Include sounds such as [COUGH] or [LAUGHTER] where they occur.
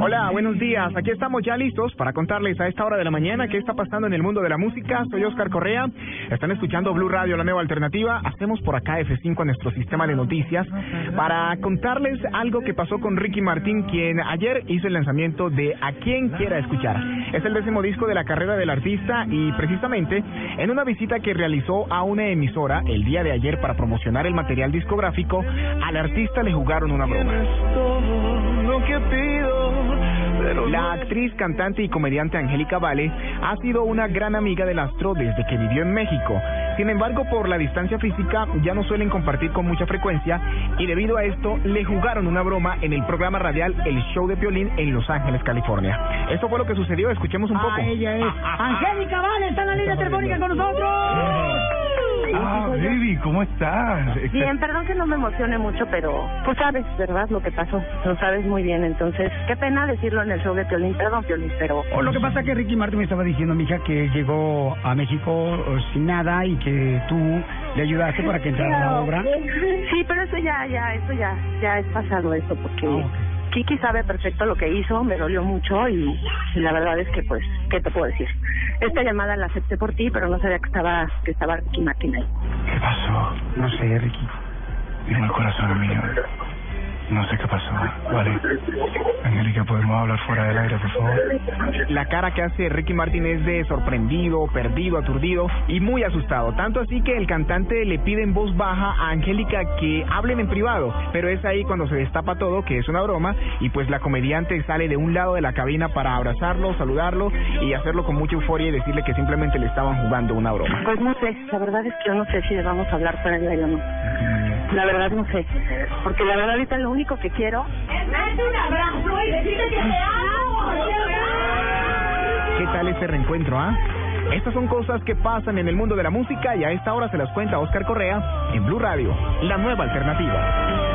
Hola, buenos días. Aquí estamos ya listos para contarles a esta hora de la mañana qué está pasando en el mundo de la música. Soy Oscar Correa. Están escuchando Blue Radio, la nueva alternativa. Hacemos por acá F5 a nuestro sistema de noticias para contarles algo que pasó con Ricky Martín, quien ayer hizo el lanzamiento de A quien quiera escuchar. Es el décimo disco de la carrera del artista y precisamente en una visita que realizó a una emisora el día de ayer para promocionar el material discográfico, al artista le jugaron una broma. La actriz, cantante y comediante Angélica Vale ha sido una gran amiga del astro desde que vivió en México. Sin embargo, por la distancia física ya no suelen compartir con mucha frecuencia y debido a esto le jugaron una broma en el programa radial El Show de Piolín en Los Ángeles, California. Esto fue lo que sucedió, escuchemos un poco. Ah, ella es [LAUGHS] Angélica Vale, está en la línea telefónica con nosotros. [LAUGHS] Ah, baby, ¿cómo estás? Bien, perdón que no me emocione mucho, pero pues sabes, ¿verdad? Lo que pasó, lo sabes muy bien. Entonces, qué pena decirlo en el show de Piolín, perdón, Piolín, pero... O lo que pasa es que Ricky Martin me estaba diciendo, mija, que llegó a México eh, sin nada y que tú le ayudaste para que entrara a la obra. Sí, pero eso ya, ya, eso ya, ya es pasado eso, porque... Ah. Kiki sabe perfecto lo que hizo, me dolió mucho y, y la verdad es que, pues, ¿qué te puedo decir? Esta llamada la acepté por ti, pero no sabía que estaba que estaba Ricky Martin ahí. ¿Qué pasó? No sé, Ricky. Dime el corazón mío. No sé qué pasó. Vale. Angélica, ¿podemos hablar fuera del aire, por favor? La cara que hace Ricky Martin es de sorprendido, perdido, aturdido y muy asustado. Tanto así que el cantante le pide en voz baja a Angélica que hablen en privado. Pero es ahí cuando se destapa todo, que es una broma, y pues la comediante sale de un lado de la cabina para abrazarlo, saludarlo y hacerlo con mucha euforia y decirle que simplemente le estaban jugando una broma. Pues no sé, la verdad es que yo no sé si debamos hablar fuera del aire o no. La verdad no sé, porque la verdad ahorita lo único que quiero ¿Qué tal ese reencuentro, ah? Estas son cosas que pasan en el mundo de la música y a esta hora se las cuenta Oscar Correa en Blue Radio, la nueva alternativa.